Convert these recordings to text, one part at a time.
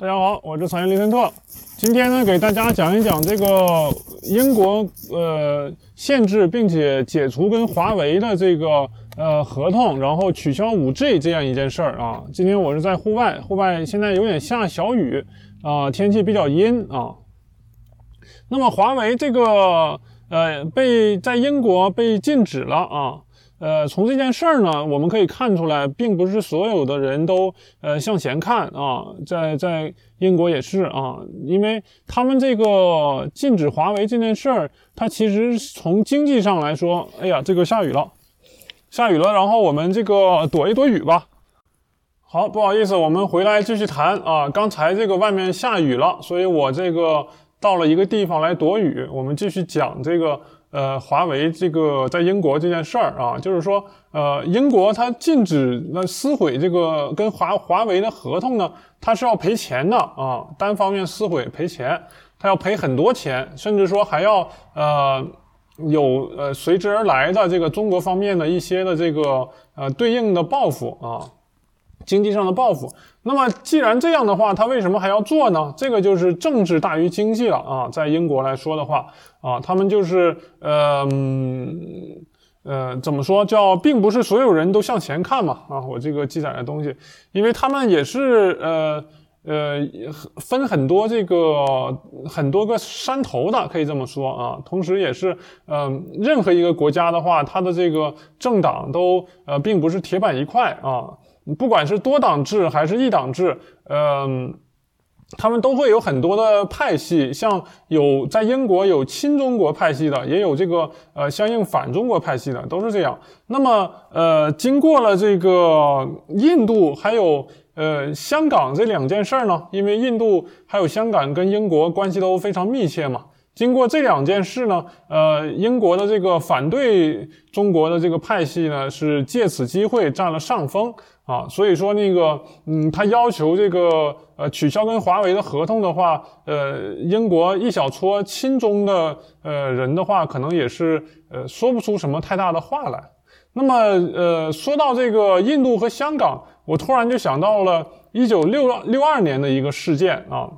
大家好，我是草原林森特。今天呢，给大家讲一讲这个英国呃限制并且解除跟华为的这个呃合同，然后取消 5G 这样一件事儿啊。今天我是在户外，户外现在有点下小雨啊，天气比较阴啊。那么华为这个呃被在英国被禁止了啊。呃，从这件事儿呢，我们可以看出来，并不是所有的人都呃向前看啊，在在英国也是啊，因为他们这个禁止华为这件事儿，它其实从经济上来说，哎呀，这个下雨了，下雨了，然后我们这个躲一躲雨吧。好，不好意思，我们回来继续谈啊，刚才这个外面下雨了，所以我这个到了一个地方来躲雨，我们继续讲这个。呃，华为这个在英国这件事儿啊，就是说，呃，英国它禁止那撕毁这个跟华华为的合同呢，它是要赔钱的啊，单方面撕毁赔钱，它要赔很多钱，甚至说还要呃有呃随之而来的这个中国方面的一些的这个呃对应的报复啊。经济上的报复，那么既然这样的话，他为什么还要做呢？这个就是政治大于经济了啊！在英国来说的话啊，他们就是呃呃，怎么说叫，并不是所有人都向前看嘛啊！我这个记载的东西，因为他们也是呃呃分很多这个很多个山头的，可以这么说啊。同时也是嗯，任何一个国家的话，它的这个政党都呃并不是铁板一块啊。不管是多党制还是一党制，嗯，他们都会有很多的派系，像有在英国有亲中国派系的，也有这个呃相应反中国派系的，都是这样。那么呃，经过了这个印度还有呃香港这两件事儿呢，因为印度还有香港跟英国关系都非常密切嘛。经过这两件事呢，呃，英国的这个反对中国的这个派系呢，是借此机会占了上风。啊，所以说那个，嗯，他要求这个，呃，取消跟华为的合同的话，呃，英国一小撮亲中的，呃，人的话，可能也是，呃，说不出什么太大的话来。那么，呃，说到这个印度和香港，我突然就想到了一九六六二年的一个事件啊，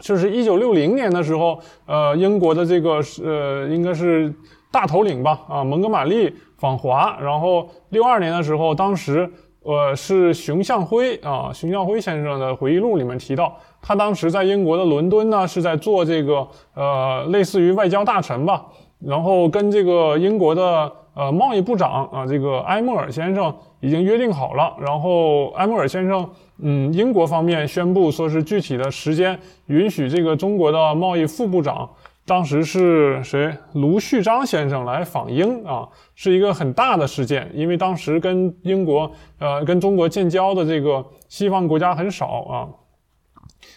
就是一九六零年的时候，呃，英国的这个，呃，应该是大头领吧，啊，蒙哥马利访华，然后六二年的时候，当时。呃，是熊向晖啊，熊向晖先生的回忆录里面提到，他当时在英国的伦敦呢，是在做这个呃，类似于外交大臣吧，然后跟这个英国的呃贸易部长啊，这个埃默尔先生已经约定好了，然后埃默尔先生，嗯，英国方面宣布说是具体的时间允许这个中国的贸易副部长。当时是谁？卢旭章先生来访英啊，是一个很大的事件，因为当时跟英国呃跟中国建交的这个西方国家很少啊。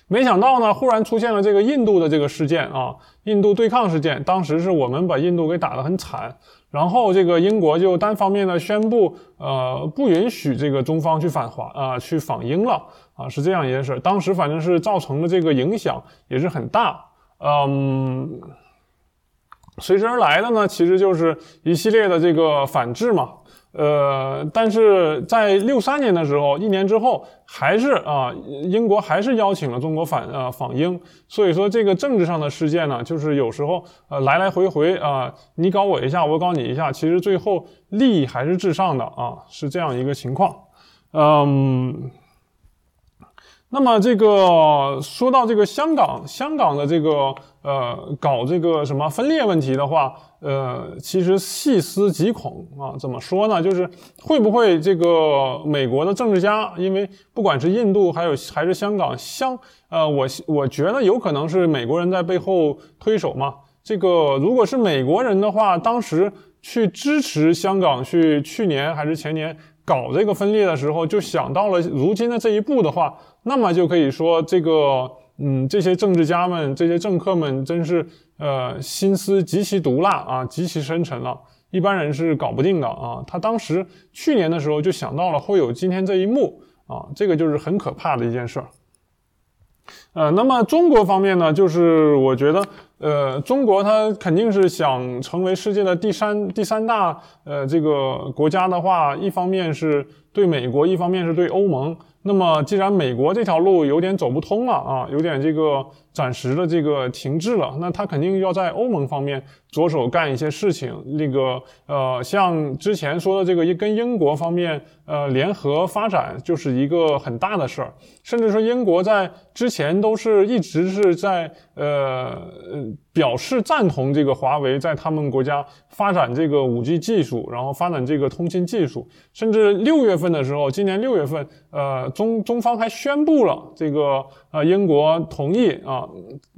没想到呢，忽然出现了这个印度的这个事件啊，印度对抗事件。当时是我们把印度给打得很惨，然后这个英国就单方面的宣布，呃，不允许这个中方去反华啊，去访英了啊，是这样一件事。当时反正是造成的这个影响也是很大。嗯，随之而来的呢，其实就是一系列的这个反制嘛。呃，但是在六三年的时候，一年之后，还是啊，英国还是邀请了中国反呃访英。所以说，这个政治上的事件呢，就是有时候呃来来回回啊，你搞我一下，我搞你一下，其实最后利益还是至上的啊，是这样一个情况。嗯。那么这个说到这个香港，香港的这个呃搞这个什么分裂问题的话，呃，其实细思极恐啊。怎么说呢？就是会不会这个美国的政治家，因为不管是印度还有还是香港，香呃，我我觉得有可能是美国人在背后推手嘛。这个如果是美国人的话，当时去支持香港，去去年还是前年。搞这个分裂的时候，就想到了如今的这一步的话，那么就可以说这个，嗯，这些政治家们、这些政客们，真是呃心思极其毒辣啊，极其深沉了，一般人是搞不定的啊。他当时去年的时候就想到了会有今天这一幕啊，这个就是很可怕的一件事儿。呃，那么中国方面呢，就是我觉得，呃，中国它肯定是想成为世界的第三第三大呃这个国家的话，一方面是对美国，一方面是对欧盟。那么既然美国这条路有点走不通了啊，有点这个。暂时的这个停滞了，那他肯定要在欧盟方面着手干一些事情。那个呃，像之前说的这个跟英国方面呃联合发展，就是一个很大的事儿。甚至说英国在之前都是一直是在呃表示赞同这个华为在他们国家发展这个五 G 技术，然后发展这个通信技术。甚至六月份的时候，今年六月份，呃中中方还宣布了这个呃英国同意啊。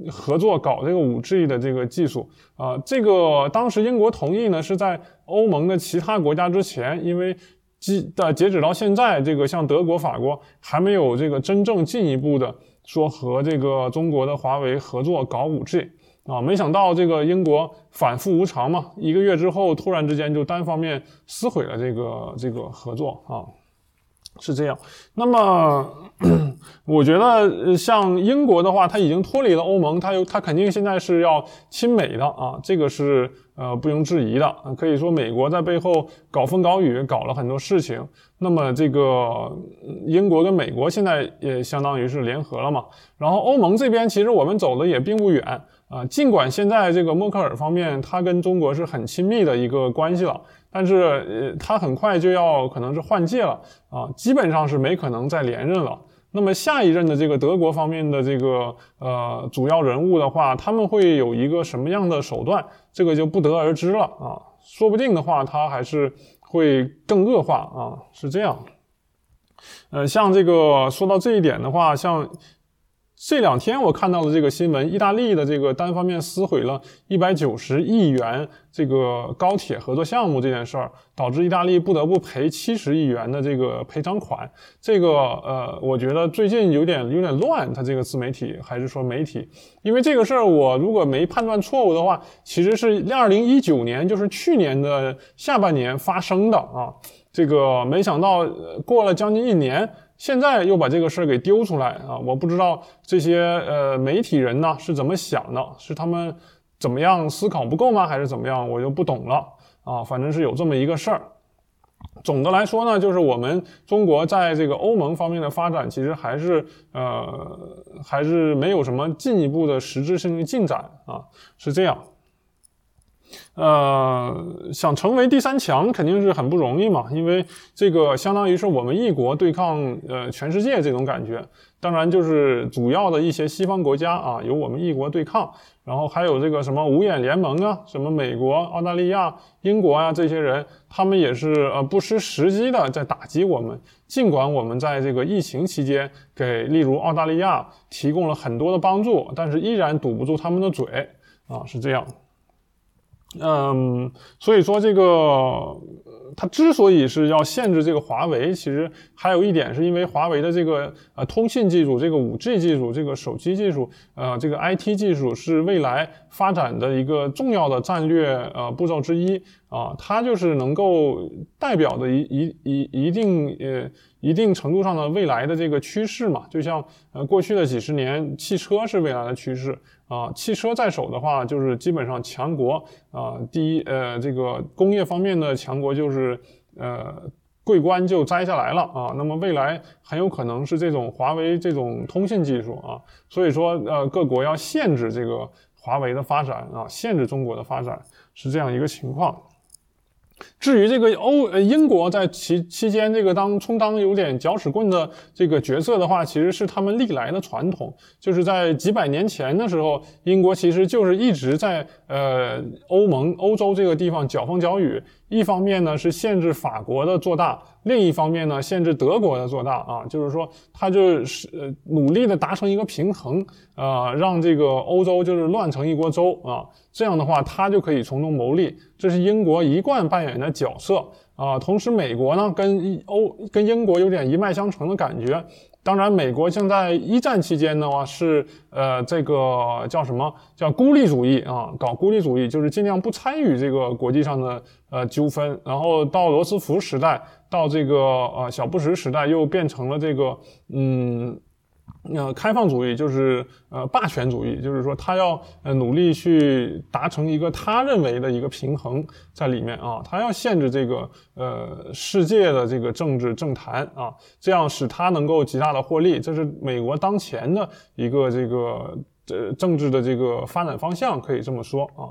合作搞这个五 G 的这个技术啊，这个当时英国同意呢，是在欧盟的其他国家之前，因为即的截止到现在，这个像德国、法国还没有这个真正进一步的说和这个中国的华为合作搞五 G 啊，没想到这个英国反复无常嘛，一个月之后突然之间就单方面撕毁了这个这个合作啊。是这样，那么 我觉得像英国的话，它已经脱离了欧盟，它有它肯定现在是要亲美的啊，这个是呃不容置疑的。可以说美国在背后搞风搞雨，搞了很多事情。那么这个英国跟美国现在也相当于是联合了嘛。然后欧盟这边其实我们走的也并不远啊，尽管现在这个默克尔方面他跟中国是很亲密的一个关系了。但是，呃，他很快就要可能是换届了啊，基本上是没可能再连任了。那么下一任的这个德国方面的这个呃主要人物的话，他们会有一个什么样的手段，这个就不得而知了啊。说不定的话，他还是会更恶化啊，是这样。呃，像这个说到这一点的话，像。这两天我看到了这个新闻，意大利的这个单方面撕毁了一百九十亿元这个高铁合作项目这件事儿，导致意大利不得不赔七十亿元的这个赔偿款。这个呃，我觉得最近有点有点乱，它这个自媒体还是说媒体，因为这个事儿我如果没判断错误的话，其实是二零一九年，就是去年的下半年发生的啊。这个没想到过了将近一年。现在又把这个事儿给丢出来啊！我不知道这些呃媒体人呢是怎么想的，是他们怎么样思考不够吗，还是怎么样？我就不懂了啊！反正是有这么一个事儿。总的来说呢，就是我们中国在这个欧盟方面的发展，其实还是呃还是没有什么进一步的实质性的进展啊，是这样。呃，想成为第三强肯定是很不容易嘛，因为这个相当于是我们一国对抗呃全世界这种感觉。当然，就是主要的一些西方国家啊，由我们一国对抗，然后还有这个什么五眼联盟啊，什么美国、澳大利亚、英国啊这些人，他们也是呃不失时机的在打击我们。尽管我们在这个疫情期间给例如澳大利亚提供了很多的帮助，但是依然堵不住他们的嘴啊，是这样。嗯，所以说这个，它之所以是要限制这个华为，其实还有一点是因为华为的这个呃通信技术、这个五 G 技术、这个手机技术、呃这个 IT 技术是未来发展的一个重要的战略呃步骤之一啊，它就是能够代表的一一一一定呃一定程度上的未来的这个趋势嘛，就像呃过去的几十年，汽车是未来的趋势。啊，汽车在手的话，就是基本上强国啊。第一，呃，这个工业方面的强国就是呃，桂冠就摘下来了啊。那么未来很有可能是这种华为这种通信技术啊。所以说，呃，各国要限制这个华为的发展啊，限制中国的发展，是这样一个情况。至于这个欧呃英国在其期间这个当充当有点搅屎棍的这个角色的话，其实是他们历来的传统，就是在几百年前的时候，英国其实就是一直在呃欧盟欧洲这个地方搅风搅雨。一方面呢是限制法国的做大，另一方面呢限制德国的做大啊，就是说他就是呃努力的达成一个平衡，呃让这个欧洲就是乱成一锅粥啊，这样的话他就可以从中牟利，这是英国一贯扮演的角色啊。同时美国呢跟欧跟英国有点一脉相承的感觉。当然，美国现在一战期间的话是，呃，这个叫什么叫孤立主义啊？搞孤立主义就是尽量不参与这个国际上的呃纠纷。然后到罗斯福时代，到这个呃小布什时代，又变成了这个嗯呃，开放主义就是呃霸权主义，就是说他要呃努力去达成一个他认为的一个平衡在里面啊，他要限制这个呃世界的这个政治政坛啊，这样使他能够极大的获利，这是美国当前的一个这个呃政治的这个发展方向，可以这么说啊，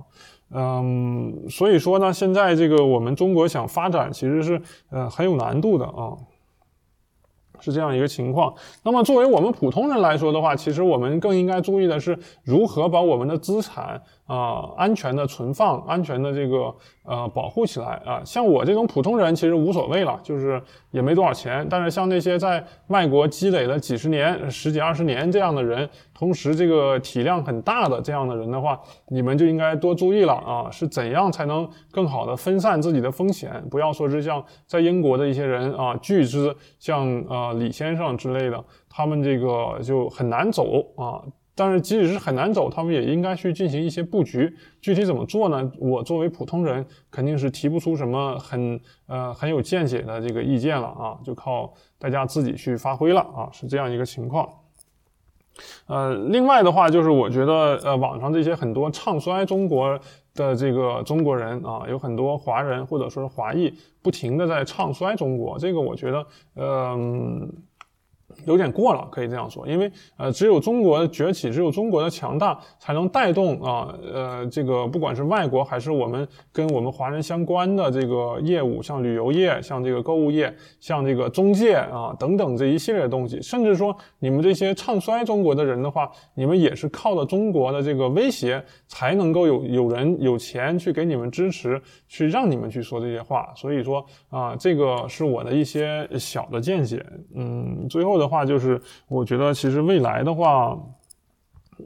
嗯，所以说呢，现在这个我们中国想发展其实是呃很有难度的啊。是这样一个情况。那么，作为我们普通人来说的话，其实我们更应该注意的是如何把我们的资产啊安全的存放、安全的这个呃保护起来啊。像我这种普通人，其实无所谓了，就是也没多少钱。但是像那些在外国积累了几十年、十几二十年这样的人，同时这个体量很大的这样的人的话，你们就应该多注意了啊！是怎样才能更好的分散自己的风险？不要说是像在英国的一些人啊，巨资像呃。李先生之类的，他们这个就很难走啊。但是即使是很难走，他们也应该去进行一些布局。具体怎么做呢？我作为普通人，肯定是提不出什么很呃很有见解的这个意见了啊，就靠大家自己去发挥了啊，是这样一个情况。呃，另外的话，就是我觉得呃，网上这些很多唱衰中国的这个中国人啊，有很多华人或者说是华裔，不停的在唱衰中国，这个我觉得，嗯。有点过了，可以这样说，因为呃，只有中国的崛起，只有中国的强大，才能带动啊，呃，这个不管是外国还是我们跟我们华人相关的这个业务，像旅游业、像这个购物业、像这个中介啊等等这一系列的东西，甚至说你们这些唱衰中国的人的话，你们也是靠了中国的这个威胁，才能够有有人有钱去给你们支持，去让你们去说这些话。所以说啊，这个是我的一些小的见解。嗯，最后的。话就是，我觉得其实未来的话，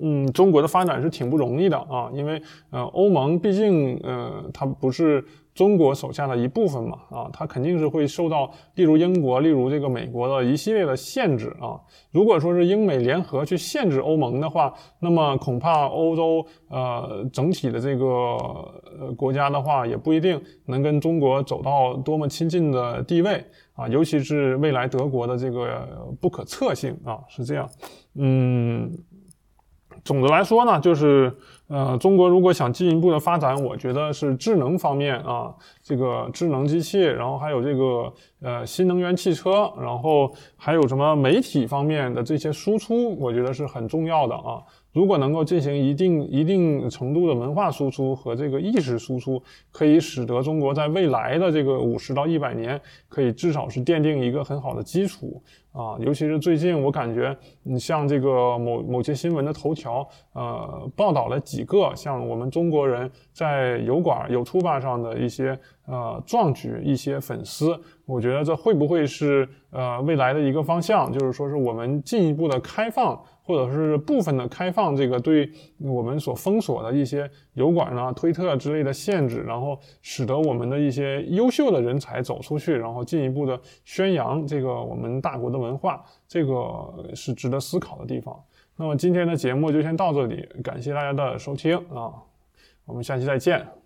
嗯，中国的发展是挺不容易的啊，因为呃，欧盟毕竟呃，它不是。中国手下的一部分嘛，啊，它肯定是会受到，例如英国，例如这个美国的一系列的限制啊。如果说是英美联合去限制欧盟的话，那么恐怕欧洲呃整体的这个呃国家的话，也不一定能跟中国走到多么亲近的地位啊。尤其是未来德国的这个不可测性啊，是这样，嗯。总的来说呢，就是呃，中国如果想进一步的发展，我觉得是智能方面啊，这个智能机器，然后还有这个呃新能源汽车，然后还有什么媒体方面的这些输出，我觉得是很重要的啊。如果能够进行一定一定程度的文化输出和这个意识输出，可以使得中国在未来的这个五十到一百年，可以至少是奠定一个很好的基础啊。尤其是最近，我感觉你像这个某某些新闻的头条，呃，报道了几个像我们中国人在油管、有图吧上的一些呃壮举，一些粉丝，我觉得这会不会是呃未来的一个方向？就是说是我们进一步的开放。或者是部分的开放，这个对我们所封锁的一些油管啊、推特之类的限制，然后使得我们的一些优秀的人才走出去，然后进一步的宣扬这个我们大国的文化，这个是值得思考的地方。那么今天的节目就先到这里，感谢大家的收听啊，我们下期再见。